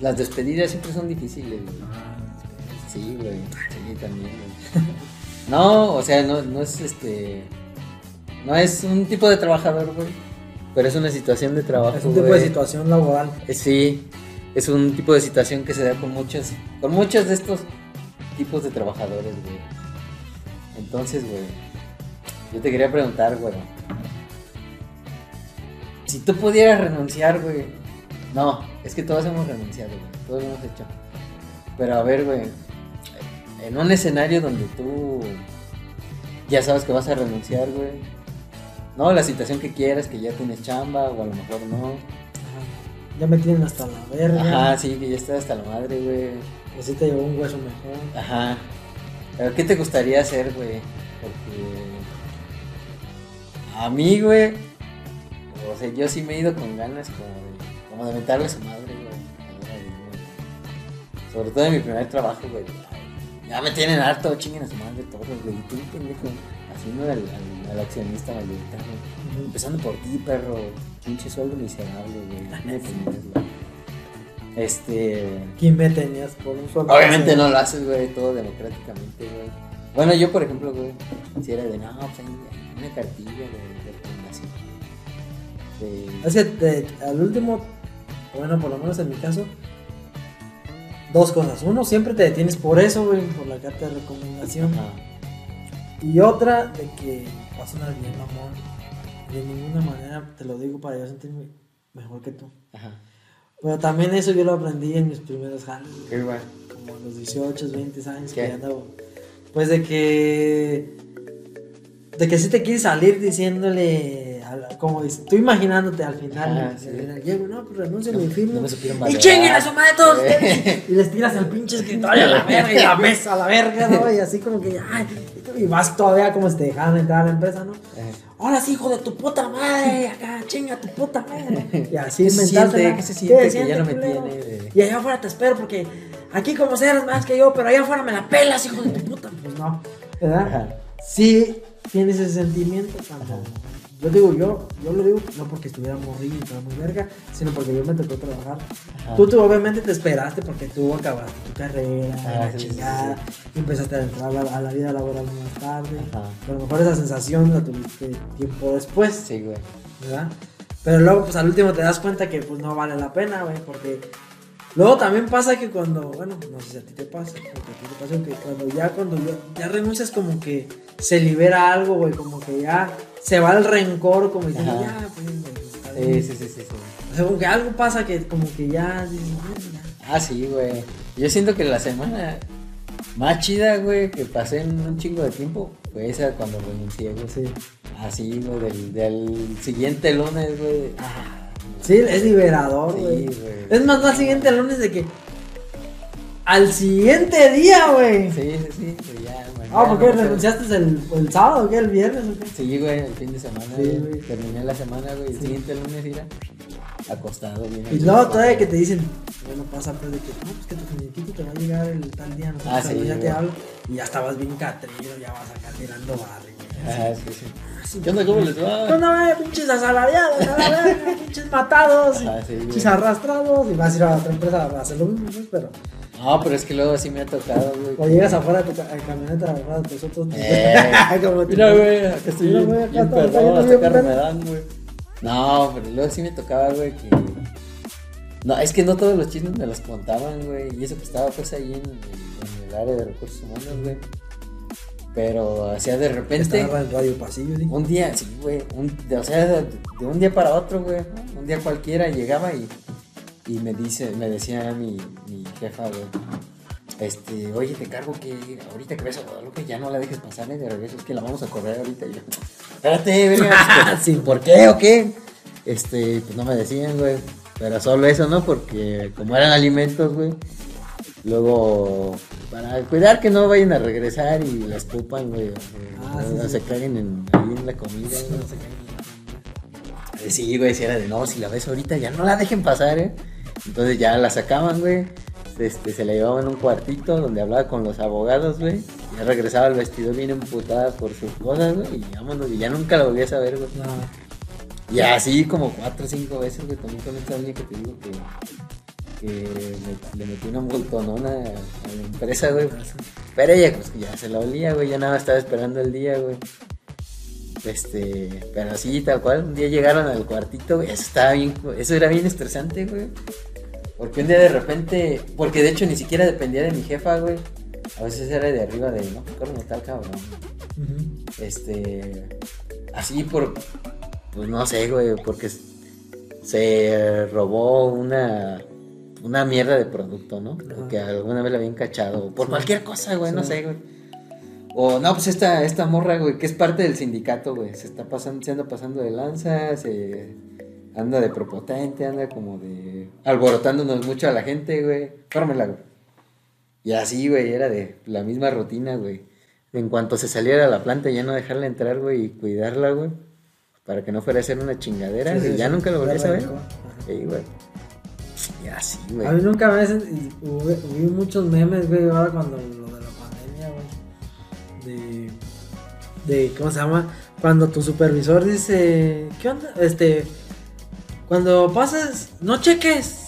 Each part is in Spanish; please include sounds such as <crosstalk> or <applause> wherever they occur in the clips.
Las despedidas siempre son difíciles, güey. Sí, güey. Sí, también, güey. <laughs> No, o sea, no, no es este. No es un tipo de trabajador, güey. Pero es una situación de trabajo. Es un tipo de situación laboral. Sí, es un tipo de situación que se da con muchos, con muchos de estos tipos de trabajadores, güey. Entonces, güey, yo te quería preguntar, güey. Si tú pudieras renunciar, güey. No, es que todos hemos renunciado, güey. Todos lo hemos hecho. Pero a ver, güey. En un escenario donde tú ya sabes que vas a renunciar, güey. No, la situación que quieras, que ya tienes chamba, o a lo mejor no. Ajá. Ya me tienen hasta la verga. Ajá, sí, que ya estás hasta la madre, güey. O si te llevó un hueso mejor. Ajá. Pero ¿qué te gustaría hacer, güey? Porque a mí, güey, o sea, yo sí me he ido con ganas como de, como de mentarle a su madre, güey. Güey. Sobre todo en mi primer trabajo, güey. Ya me tienen harto, chinguen a su madre todos, güey. Y tú, pendejo, haciendo al, al, al accionista mayoritario. Ujú. Empezando por ti, perro. Pinche sueldo miserable, güey. Me tenías, güey. Este. ¿Quién me tenías por un sueldo? Obviamente no lo haces, güey, todo democráticamente, güey. Bueno, yo, por ejemplo, güey, si era de, no, pues una cartilla de, de recomendación. De- que te- al último, bueno, por lo menos en mi caso, dos cosas. Uno, siempre te detienes por eso, güey, por la carta de recomendación. Ajá. Y otra, de que vas a una bien, mamón. De ninguna manera te lo digo para yo sentirme mejor que tú. Ajá. Pero también eso yo lo aprendí en mis primeros jales, guay. como a los 18, 20 años ¿Qué? que andaba. Pues de que. De que sí te quieres salir diciéndole. Como dices, tú imaginándote al final. Sí. llego, no, pues renuncio No, mi firma. no me y chinguen a su madre todos ustedes. Y les tiras el pinche escritorio a la verga y la mesa a la verga, ¿no? Y así como que, ay, y vas todavía como si te dejaran entrar a la empresa, ¿no? Ahora sí, hijo de tu puta madre, acá, chinga tu puta madre. Y así ¿Qué se siente? ¿Qué se siente que ya no me culero? tiene de- Y allá afuera te espero porque aquí como seas más que yo, pero allá afuera me la pelas, hijo de tu puta. Pues no, ¿verdad? Ajá. Sí tienes ese sentimiento cuando... Yo digo, yo, yo lo digo no porque estuviera morrido y estaba muy verga, sino porque yo me tocó trabajar. Ajá. Tú, tú obviamente te esperaste porque tú acabaste tu carrera, Ah, la sí, sí, chingada, y empezaste a entrar a la, a la vida laboral más tarde. Ajá. Pero a lo mejor esa sensación la tuviste tiempo después, Sí, güey. ¿verdad? Pero luego, pues al último te das cuenta que pues no vale la pena, güey, porque luego también pasa que cuando, bueno, no sé si a ti te pasa, porque a ti te pasa que cuando ya, cuando ya, ya renuncias como que se libera algo, güey, como que ya se va el rencor, como diciendo, Ajá. ya, pues, güey, está bien". Sí, sí, sí, sí, sí. O sea, como que algo pasa que como que ya. Ah, sí, güey. Yo siento que la semana más chida, güey, que pasé en un chingo de tiempo fue esa cuando renuncié, güey. Sí. Así, güey, del, del siguiente lunes, güey. Ah, Sí, es liberador, Sí, güey. güey. es más, no al siguiente lunes de que. Al siguiente día, güey. Sí, sí, sí, pues ya. Ah, ¿por qué no renunciaste el, el sábado, qué? ¿El viernes o qué? Sí, güey, el fin de semana, Sí, güey. güey. Terminé la semana, güey. El Sí. siguiente lunes, mira, acostado, bien. Y luego todavía que te dicen, bueno, pasa pues de que, no, pues que tu finiquito te va a llegar el tal día, no sé, Ah, sí, ya te hablo. Y ya estabas bien catrillo, ya vas acá tirando barrio. Ah, sí, sí. Así, ¿Qué onda, cómo les ¿Qué va? onda, güey? Pinches asalariados, a la verga, pinches matados, Ah, sí, pinches arrastrados. Y vas a ir a otra empresa a hacer lo mismo, pues, pero. No, pero es que luego sí me ha tocado, güey. O llegas afuera de tu ca- camioneta, afuera de nosotros. Eh. <laughs> Mira, güey, acá estoy Mira, bien, güey, acá carro dan, güey. No, pero luego sí me tocaba, güey, que... No, es que no todos los chismes me los contaban, güey. Y eso que estaba pues ahí en, el- en el área de recursos humanos, güey. Pero, o sea, de repente... Estaba en Radio Pasillo, ¿sí? Un día, sí, güey. un- de- o sea, de, de un día para otro, güey. ¿no? Un día cualquiera llegaba y, y me dice, me decía mi, mi jefa, güey. Este, oye, te cargo que ahorita que ves a Guadalupe ya no la dejes pasar, ¿eh? De regreso, es que la vamos a correr ahorita. Y yo, espérate, verga, <laughs> este, Sí. ¿por qué o qué? Este, pues no me decían, güey. Pero solo eso, ¿no? Porque como eran alimentos, güey. Luego, para cuidar que no vayan a regresar y la escupan, güey. o- Ah, sí, sí. se caguen en, ahí en la comida, güey, no se caguen. Eh, Sí, güey, si era de no, si la ves ahorita ya no la dejen pasar, ¿eh? Entonces ya la sacaban, güey. Este, se la llevaban a un cuartito donde hablaba con los abogados, güey. Ya regresaba al vestidor bien emputada por sus cosas, güey. Y vámonos, y ya nunca la volví a saber, güey. No. Y así como cuatro o cinco veces, güey, también con esta niña que te digo que, que me- le metí una multonona a, a la empresa, güey. Pero ella, pues ya se la olía, güey. Ya nada estaba esperando el día, güey. Este, pero sí, tal cual. Un día llegaron al cuartito, güey. Eso estaba bien, eso era bien estresante, güey. Porque un día de repente, porque de hecho ni siquiera dependía de mi jefa, güey. A veces era de arriba de, no, corre tal cabrón. Ujú. Este, así por, pues no sé, güey, porque se robó una, una mierda de producto, ¿no? Que alguna vez la habían cachado, por Sí. cualquier cosa, güey, no sé, güey. O no, pues esta, esta morra, güey, que es parte del sindicato, güey, se está pasando, se anda pasando de lanza, se anda de propotente, anda como de alborotándonos mucho a la gente, güey. Fórmela, güey. Y así, güey, era de la misma rutina, güey. En cuanto se saliera a la planta, ya no dejarla entrar, güey, y cuidarla, güey. Para que no fuera a ser una chingadera, Sí, sí, ya sí. nunca lo volví a saber. Sí, güey. Y así, güey. A mí nunca me hacen. Hubo, hubo muchos memes, güey, ahora cuando lo de la pandemia, güey. De. De. ¿Cómo se llama? Cuando tu supervisor dice. ¿Qué onda? Este. Cuando pasas, no cheques.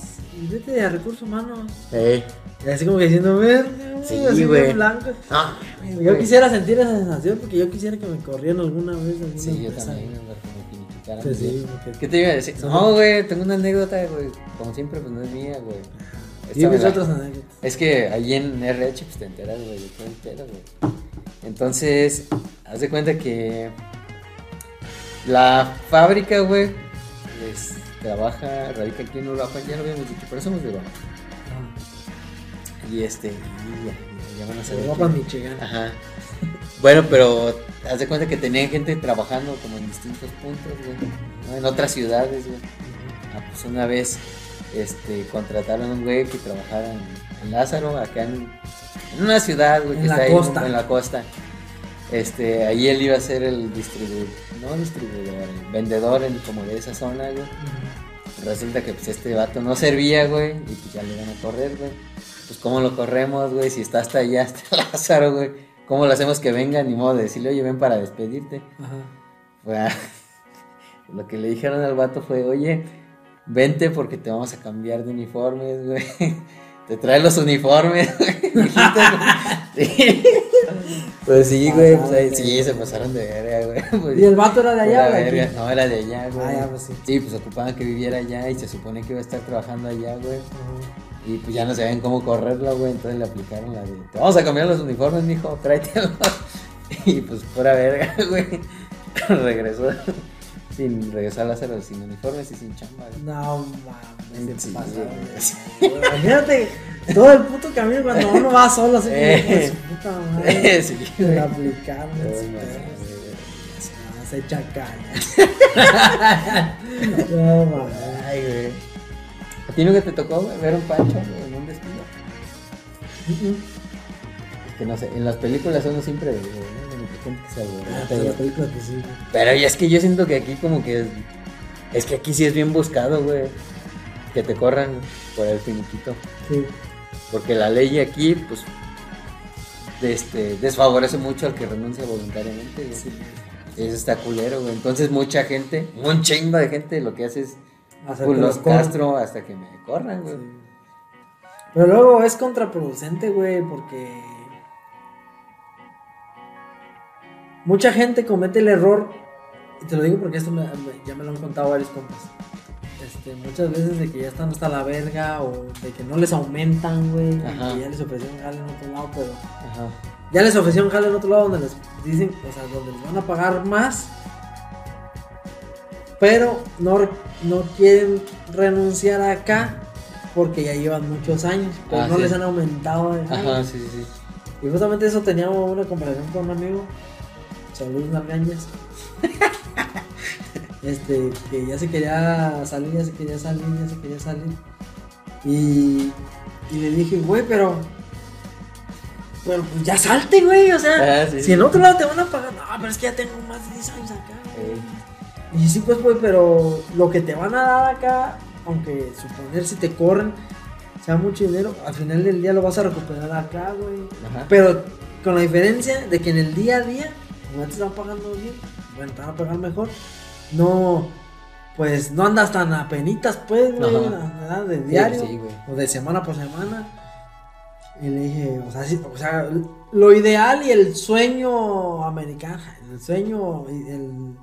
Y vete a recursos humanos. Ey. Y así como que diciendo, ver. Sí, así güey. blanco. No, Yo quisiera sentir esa sensación porque yo quisiera que me corrieran alguna vez. alguna Sí, yo también, güey. güey, que me finiquitaran, Pues sí, porque- ¿Qué te iba a decir? No, güey, tengo una anécdota, güey. Como siempre, pues no es mía, güey. Dime otras anécdotas. Es que ahí en RH pues te enteras, güey, de todo el pedo, güey. Entonces, haz de cuenta que la fábrica, güey, es- trabaja, radica aquí en Uruapan, ya lo habíamos dicho, pero somos de Uruapan. Y este, y ya, ya, van a saber. Europa, Michigan. Ajá. Bueno, pero haz de cuenta que tenían gente trabajando como en distintos puntos, güey. ¿no? En otras ciudades, güey. Ah, pues una vez este, contrataron a un güey que trabajara en, Lázaro, acá en, en una ciudad, güey, En que la está ahí en la costa. Este, ahí él iba a ser el distribuidor, no distribuidor, el vendedor en, como de esa zona, güey. Resulta que pues este vato no servía, güey, y pues ya le iban a correr, güey. Pues cómo lo corremos, güey, si está hasta allá, <laughs> hasta Lázaro, güey. ¿Cómo lo hacemos que venga? Ni modo de decirle, oye, ven para despedirte. Ajá. <laughs> Lo que le dijeron al vato fue, oye, vente porque te vamos a cambiar de uniformes, güey. <laughs> Te trae los uniformes, güey. Güey. Sí. Pues sí, güey, pues ahí sí, se pasaron de verga, güey. <laughs> Pues, ¿Y el vato era de allá, aquí? No, era de allá, güey. Ah, ya, pues sí. Sí, pues ocupaban que viviera allá y se supone que iba a estar trabajando allá, güey. Y pues ya no sabían cómo correrla, güey. Entonces le aplicaron la de, vamos a cambiar los uniformes, mijo, tráetelos. <laughs> Y pues pura verga, <laughs> güey. Regresó sin regresar a Lázaro sin uniformes y sin chamba, güey. No mames, Sí, güey. Imagínate todo el puto camino cuando uno va solo así <laughs> Eh. su puta madre. <laughs> Sí, Se la. Ah, Se echa caña. <laughs> No mames. Ay, güey. ¿A ti nunca te tocó güey, ver un pancho güey, en un despido? Es que no sé, en las películas uno siempre ve, güey, ¿no? De gente que se alborota Ah, pero la película que sí. güey. Pero ya es que yo siento que aquí como que es, es que aquí sí es bien buscado, güey. Que te corran por el finiquito. Sí. Porque la ley aquí, pues, este, desfavorece mucho al que renuncia voluntariamente. güey. Sí. Eso está culero, güey. Entonces mucha gente, un chingo de gente lo que hace es pues, los castro hasta que me corran, güey. Sí. Pero luego es contraproducente, güey, porque mucha gente comete el error, y te lo digo porque esto me- me- ya me lo han contado varios compas. Este, muchas veces de que ya están hasta la verga o de que no les aumentan, güey, que ya les ofrecieron jale en otro lado, pero Ajá. ya les ofrecieron jale en otro lado donde les dicen, o sea, donde les van a pagar más, pero no, no quieren renunciar acá porque ya llevan muchos años, pero Ah, no sí. les han aumentado el. Ajá, sí, sí, sí. Y justamente eso teníamos una conversación con un amigo, Saludos Nalgañas. <laughs> este, que ya se quería salir, ya se quería salir, ya se quería salir. Y, y le dije, güey, pero. Pero pues ya salte, güey. O sea, Ah, sí, si sí. en otro lado te van a pagar, no, pero es que ya tengo más de 10 años acá. güey". Eh, Y sí, pues, güey, pero lo que te van a dar acá, aunque suponer si te corren, sea mucho dinero, al final del día lo vas a recuperar acá, güey. Pero con la diferencia de que en el día a día, te están pagando bien, bueno, te van a pagar mejor, no, pues no andas tan apenitas, pues, güey, nada, de diario sí, güey. o de semana por semana. Y le dije, o sea, sí, o sea, lo ideal y el sueño americano, el sueño, y el,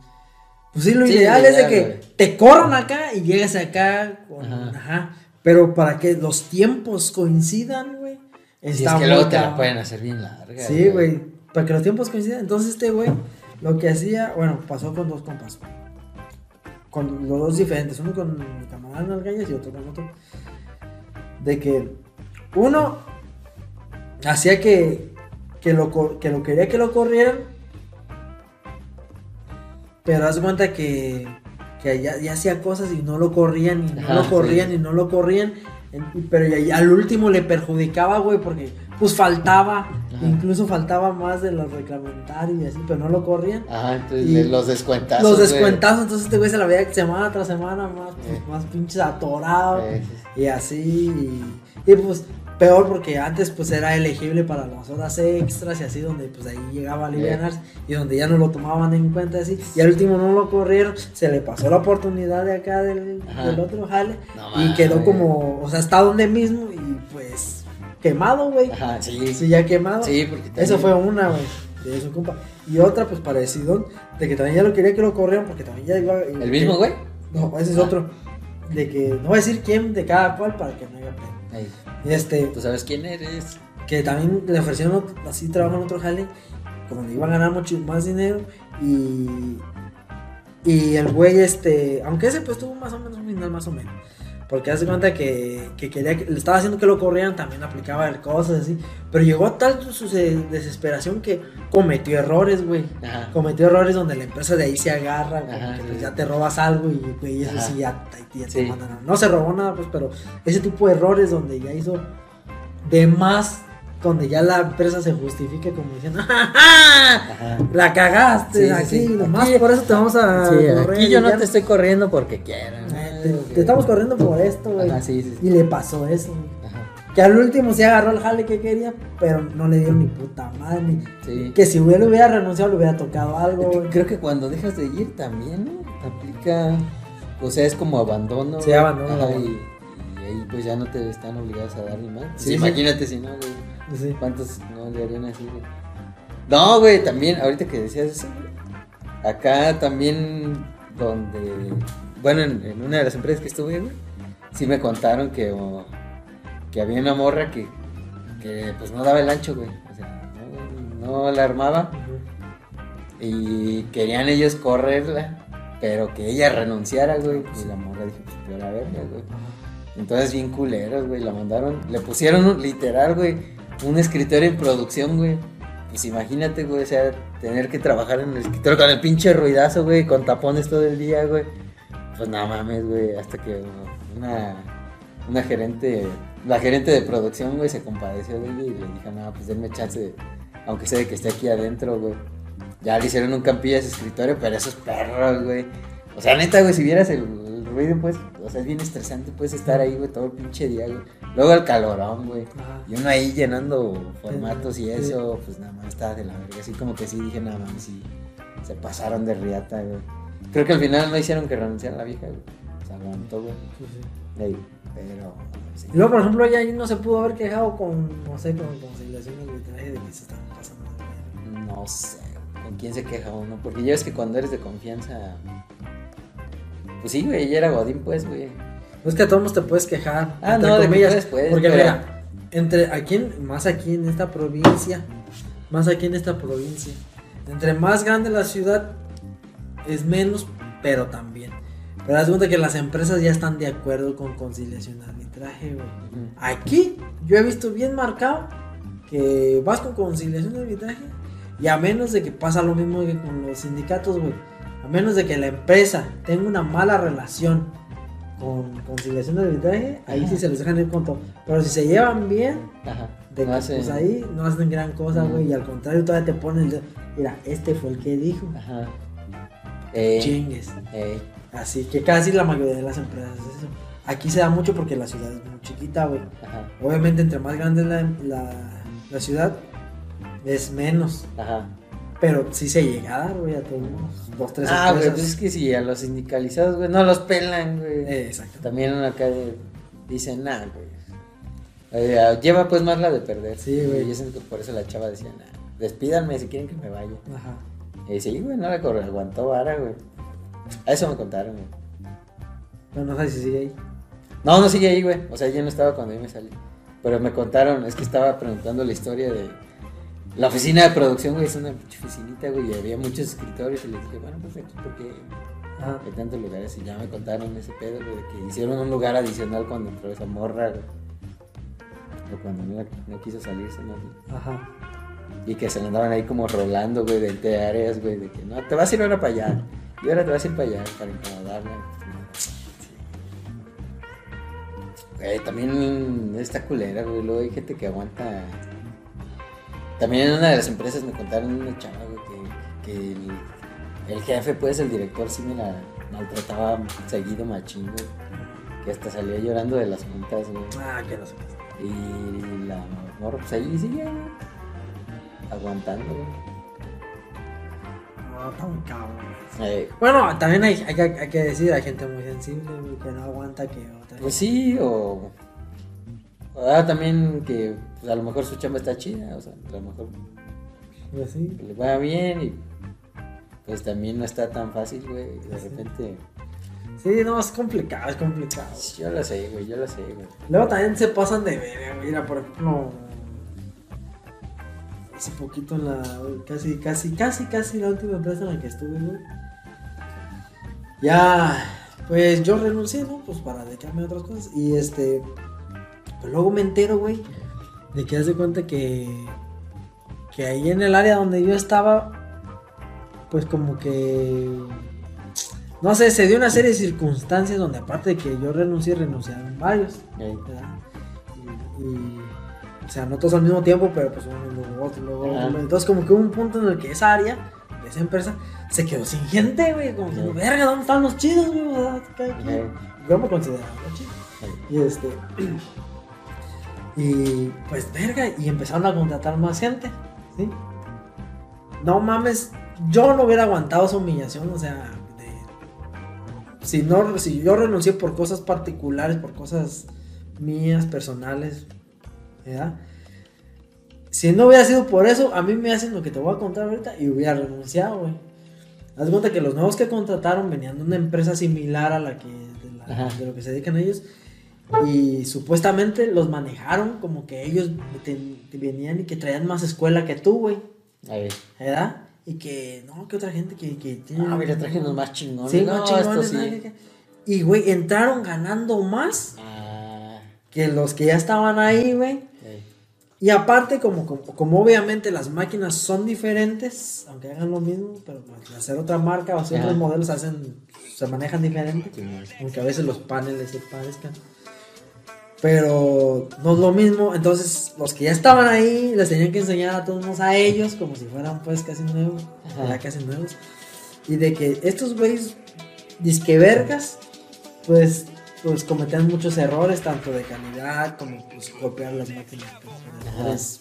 pues sí, lo ideal es de que güey. te corran acá y llegues acá, con, Ajá. ajá. pero para que los tiempos coincidan, güey, Si es que luego te la pueden hacer bien larga. Sí, güey, para que los tiempos coincidan. Entonces este güey, lo que hacía, bueno, pasó con dos compas. Con los dos diferentes, uno con mi camarada en las gallas y otro con otro. De que uno hacía que, que, lo, que lo quería que lo corrieran. Pero haz cuenta que, que ya, ya hacía cosas y no lo corrían y no Ajá, lo corrían sí. y no lo corrían. En- pero ya- al último le perjudicaba, güey, porque pues faltaba, Ajá. incluso faltaba más de los reglamentarios y así, pero no lo corrían. Ajá, entonces Y los descuentazos. los güey. descuentazos, entonces este güey se la veía semana tras semana más, pues, Eh. más pinches atorado. Eh. Y así, y, y, pues peor porque antes pues era elegible para las horas extras y así donde pues ahí llegaba a alivianarse y donde ya no lo tomaban en cuenta así y al último no lo corrieron, se le pasó la oportunidad de acá del, del otro jale No y quedó como, o sea, está donde mismo y pues quemado, güey. Ajá, sí. Sí, ya quemado. Sí, porque también- Eso fue una, güey, de su compa. Y otra pues parecido, de que también ya lo quería que lo corrieran porque también ya iba... ¿El mismo, güey? No, ese es Ah. otro. De que no voy a decir quién de cada cual para que no haya Y este, ¿Tú sabes quién eres? que también le ofrecieron así trabajo en otro jale, como le iba a ganar mucho más dinero y y el güey este, aunque ese pues tuvo más o menos un final más o menos. Porque hace cuenta que, que quería que, le estaba haciendo que lo corrieran, también aplicaba cosas así. Pero llegó a tal su de- desesperación que cometió errores, güey. Cometió errores donde la empresa de ahí se agarra, Ajá, que pues, sí. ya te robas algo y güey, eso Ajá. sí ya, ya te Sí. mandan a- No se robó nada, pues, pero ese tipo de errores donde ya hizo de más, donde ya la empresa se justifica como diciendo, <laughs> ¡Ja, ja! La cagaste Sí, aquí, sí. nomás Aquí- por eso te vamos a correr aquí y yo no ya- te estoy corriendo porque quiero. Te, te estamos corriendo por esto, güey. Sí, sí, sí. Y le pasó eso, güey. Ajá. Que al último sí agarró el jale que quería, pero no le dieron ni puta madre. ni- Sí. Que si hubiera, hubiera renunciado, le hubiera tocado algo, güey. Creo que cuando dejas de ir también ¿no? aplica, o sea, es como abandono. Sí, abandono, Ajá, y, y ahí pues ya no te están obligados a dar ni más. Sí, imagínate si no, güey. ¿Cuántos no le harían así, güey? No, güey, también, ahorita que decías eso, güey, acá también donde, bueno, en, en una de las empresas que estuve, güey, sí me contaron que, que había una morra que, que pues no daba el ancho, güey. O sea, no, no la armaba y querían ellos correrla, pero que ella renunciara, güey. Y la morra dijo, pues peor a verga, güey. Entonces, bien culeros, güey, la mandaron, le pusieron un- literal, güey, un escritorio en producción, güey. Pues imagínate, güey, o sea, tener que trabajar en el escritorio con el pinche ruidazo, güey, con tapones todo el día, güey. Pues no mames, güey, hasta que una, una gerente, la gerente de producción, güey, se compadeció de ella y le dijo, no, pues denme chance, de- aunque sea de que esté aquí adentro, güey. Ya le hicieron un campillo a ese escritorio, pero esos perros, güey. O sea, neta, güey, si vieras el, el ruido, pues, o sea, es bien estresante, puedes estar ahí, güey, todo el pinche día, güey. Luego el calorón, güey. Y uno ahí llenando formatos y Sí. eso, pues nada más estaba de la verga. Así como que sí dije, nada más, sí, se pasaron de riata, güey. Creo que al final no hicieron que renunciara la vieja, güey. Se aguantó, güey. Sí, sí. Ey, pero, sí. Y luego, por ejemplo, ella ahí no se pudo haber quejado con, no sé, con conciliación de arbitraje de que se estaban pasando de. No sé, ¿con quién se queja uno? Porque ya ves que cuando eres de confianza. Pues sí, güey, ella era Godín, pues, güey. No es que a todos te puedes quejar. Ah, no, de que comillas, puedes, Porque pero- mira, entre aquí, en- más aquí en esta provincia, más aquí en esta provincia, entre más grande la ciudad, es menos, pero también. Pero haz cuenta que las empresas ya están de acuerdo con conciliación de arbitraje, güey. Aquí yo he visto bien marcado que vas con conciliación de arbitraje y a menos de que pasa lo mismo que con los sindicatos, güey. A menos de que la empresa tenga una mala relación con conciliación de arbitraje, ahí Ajá. sí se les dejan ir con todo. Pero si se llevan bien, Ajá. de No que, pues ahí no hacen gran cosa, güey. Y al contrario, todavía te ponen el dedo. Mira, este fue el que dijo. Ajá. Eh, Chingues. eh, Así que casi la mayoría de las empresas es eso. Aquí se da mucho porque la ciudad es muy chiquita, güey. Obviamente, entre más grande es la, la, la ciudad, es menos. Ajá. Pero sí se llega a dar, güey, a todos dos, tres Ah, güey, pues es que si a los sindicalizados, güey, no los pelan, güey. Eh, exacto. También acá dicen, nah, güey. Eh, lleva pues más la de perder. Sí, güey. Siento que por eso la chava decía, nah, despídanme si quieren que me vaya. Ajá. Y sí, güey, no la corre, aguantó vara, güey. A eso me contaron, güey. Pero no sé si sigue ahí. No, no sigue ahí, güey. O sea, yo no estaba cuando yo me salí. Pero me contaron, es que estaba preguntando la historia de la oficina de producción, güey. Es una oficinita, güey. Y había muchos escritores. Y les dije, bueno, pues aquí, porque Ajá. hay tantos lugares. Y ya me contaron ese pedo, güey, de que hicieron un lugar adicional cuando entró esa morra, güey. O cuando no, no quiso salirse, ¿no? Ajá. Y que se le andaban ahí como rolando, güey, de, de áreas, güey. De que no, te vas a ir ahora para allá. Y ahora te vas a ir para allá para incomodarla. Güey, también está culera, güey. Luego hay gente que aguanta. También en una de las empresas me contaron una chava, güey, que, que el, el jefe, pues, el director, sí me la maltrataba seguido machín, güey. Que hasta salía llorando de las juntas, güey. Ah, que no sé. Y la morra, pues ahí sigue, güey. Aguantando. No, tan cabrón. Eh, Bueno, también hay, hay, que- hay que decir, hay gente muy sensible, güey, que no aguanta que otra Pues sí, o. o ah, también que pues, a lo mejor su chamba está chida, o sea, a lo mejor Pues sí. le va bien y pues también no está tan fácil, güey. De repente. Sí, no, es complicado, es complicado. Yo lo sé, güey, yo lo sé, güey. Luego también se pasan de verga, güey. Mira, por ejemplo, hace poquito en la. Casi, casi, casi, casi la última empresa en la que estuve, güey. Ya, pues yo renuncié, ¿no? Pues para dedicarme a otras cosas. Y este. Pues luego me entero, güey, de que haz de cuenta que. Que ahí en el área donde yo estaba, pues como que. No sé, se dio una serie de circunstancias donde aparte de que yo renuncié, renunciaron varios. Ey, ¿verdad? Y, y, o sea, no todos al mismo tiempo, pero pues uno luego otro, luego otro. Luego- Entonces, como que hubo un punto en el que esa área de esa empresa se quedó sin gente, güey. Como que, verga, ¿dónde están los chidos, güey? Yo me consideraba ey. Y este. <clears throat> Y pues, verga, y empezaron a contratar más gente, ¿sí? No mames, yo no hubiera aguantado esa humillación, o sea, de- si, no, si yo renuncié por cosas particulares, por cosas mías, personales, ¿verdad? Si no hubiera sido por eso, a mí me hacen lo que te voy a contar ahorita y hubiera renunciado, güey. Haz cuenta que los nuevos que contrataron venían de una empresa similar a la que de, la- Ajá. de lo que se dedican ellos y supuestamente los manejaron como que ellos te- te venían y que traían más escuela que tú, güey, Ahí. ¿verdad? Y que no, que otra gente que, que tiene Ah, mira, traje más chingones. Sí, no, más chingones, sí. Y güey, entraron ganando más Ah, que los que ya estaban ahí, güey. Y aparte, como, como, como obviamente las máquinas son diferentes, aunque hagan lo mismo, pero pues, hacer otra marca o hacer Ajá. otros modelos hacen, se manejan diferente, aunque a veces los paneles se parezcan. Pero no es lo mismo, entonces los que ya estaban ahí les tenían que enseñar a todos a ellos como si fueran pues casi nuevos, Ajá. ya casi nuevos. Y de que estos güeyes disquevergas, pues, pues cometían muchos errores, tanto de calidad como pues copiar las máquinas. pues,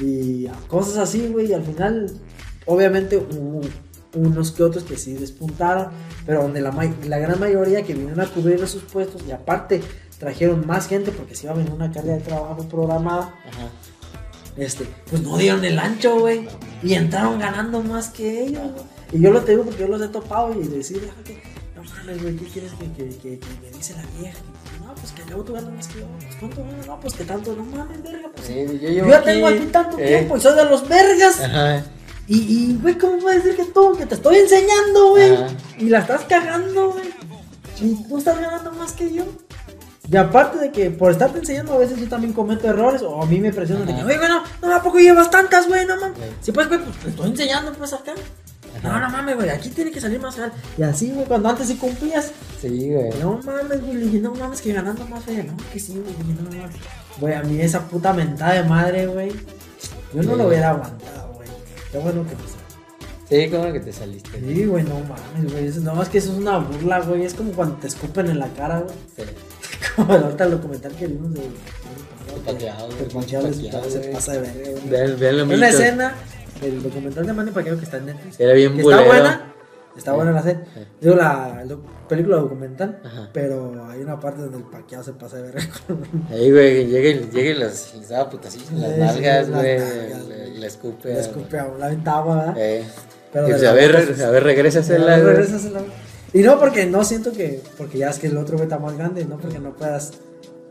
y, cosas así, güey. Y al final, obviamente, hubo unos que otros que sí despuntaron, pero donde la, ma- la gran mayoría que vinieron a cubrir esos puestos y aparte trajeron más gente porque se iba a venir una carga de trabajo programada Ajá. este, pues no dieron el ancho, güey. Y entraron ganando más que ellos. Y yo lo te digo porque yo los he topado y decir, "Ah, que, mames, güey, ¿qué quieres que, que, que, que me dice la vieja? No, pues que luego tú ganas más que yo. Pues cuánto ganas, no, pues que tanto, no mames, verga, pues. Sí, yo yo llevo ya tengo aquí tanto eh. tiempo y soy de los vergas. Ajá. Y, y, güey, ¿cómo puedes decir que tú, que te estoy enseñando, güey? Y la estás cagando, güey. Y tú estás ganando más que yo. Y aparte de que por estarte enseñando, a veces yo también cometo errores o a mí me presionan de que, Ajá. oye, bueno, no, ¿a poco llevas tantas, güey? No mames. Sí. Si pues, güey, pues te estoy enseñando, pues acá. No, no mames, güey, aquí tiene que salir más real. Y así, güey, cuando antes sí cumplías, Sí, güey. no mames, güey, le dije, no mames, que ganando más, güey. No, que sí, güey, no mames. Güey, a mí esa puta mentada de madre, güey, yo no Sí. lo hubiera aguantado, güey. Qué bueno que me Sí, como que te saliste. Sí, güey, no mames, güey. Eso- No, es que eso es una burla, güey. Es como cuando te escupen en la cara, güey. Sí. <laughs> Como ahorita el documental que vimos de. Su pateado, se pasa de verga, güey. Lo Una escena el documental de Manny Pacquiao que está en Netflix. Era bien está buena. Está buena la serie. Digo, la, la película documental. Ajá. Pero hay una parte donde el Pacquiao se pasa de verga. <laughs> Ahí, güey, llega y llega y les, daba las Sí, nalgas, las güey. Le, le escupe. Le escupe a la ventaba, ¿verdad? Eh. Pero Y pues, a ver, a ver, regrésasela, Ya, güey. regrésasela. Y no porque no siento que, porque ya es que el otro está más grande, no porque no puedas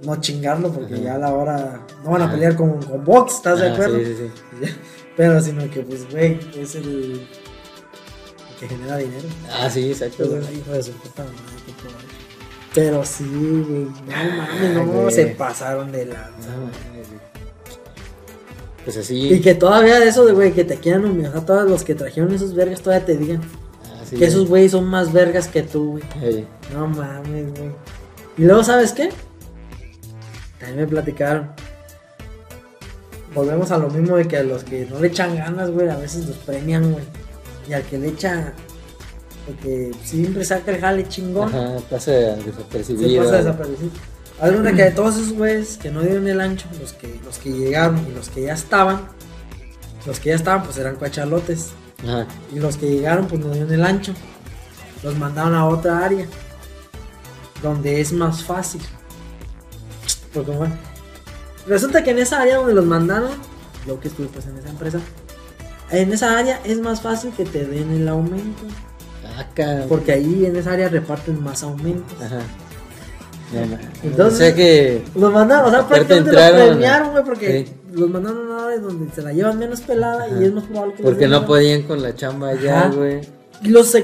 no chingarlo, porque Ajá. ya a la hora no van a pelear con, con box, ¿estás de Ah, acuerdo? Sí, sí, sí. <laughs> Pero sino que pues güey, es el, el que genera dinero. Ah, sí, exacto, güey. Pues, hijo de su puta madre, qué. Pero sí, güey, no mames, no se pasaron de lanza. No. Pues Y así. que todavía de eso de güey, que te quieran humillar, sea, todos los que trajeron esos vergas todavía te digan así, que esos güeyes son más vergas que tú, güey. Ey. No mames, güey. Y luego, ¿sabes qué? También me platicaron. Volvemos a lo mismo de que a los que no le echan ganas, güey, a veces los premian, güey. Y al que le echa, porque siempre saca el jale chingón, Ajá, pasa se desapercibido. pasa desaparecido. Algo de que de todos esos güeyes que no dieron el ancho, los que, los que llegaron y los que ya estaban, los que ya estaban, pues eran cuachalotes. Ajá. Y los que llegaron, pues no dieron el ancho. Los mandaron a otra área. Donde es más fácil. Porque bueno. Resulta que en esa área donde los mandaron, yo que estuve pues en esa empresa, en esa área es más fácil que te den el aumento. Acá. Porque ahí en esa área reparten más aumentos. Ajá. Entonces- o sea que. Los mandaron, o sea, Aparte prácticamente los entraron, premiaron, güey, porque sí. los mandaron a una área donde se la llevan menos pelada Ajá. y es más probable que Porque no podían con la chamba allá, güey. Y los,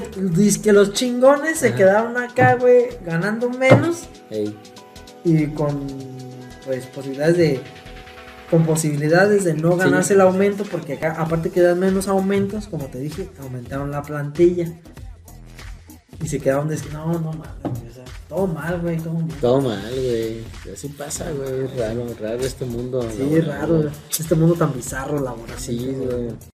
que los chingones se quedaron acá, güey, ganando menos Ey. y con pues posibilidades de con posibilidades de no Sí. ganarse el aumento porque acá aparte que dan menos aumentos, como te dije, aumentaron la plantilla. Y se quedaron de no, no mames, o sea, todo mal, güey, todo mal. Todo mal, güey. Así pasa, güey. Raro, raro este mundo. Sí, laboral, raro, este mundo tan bizarro laboral. Sí, güey.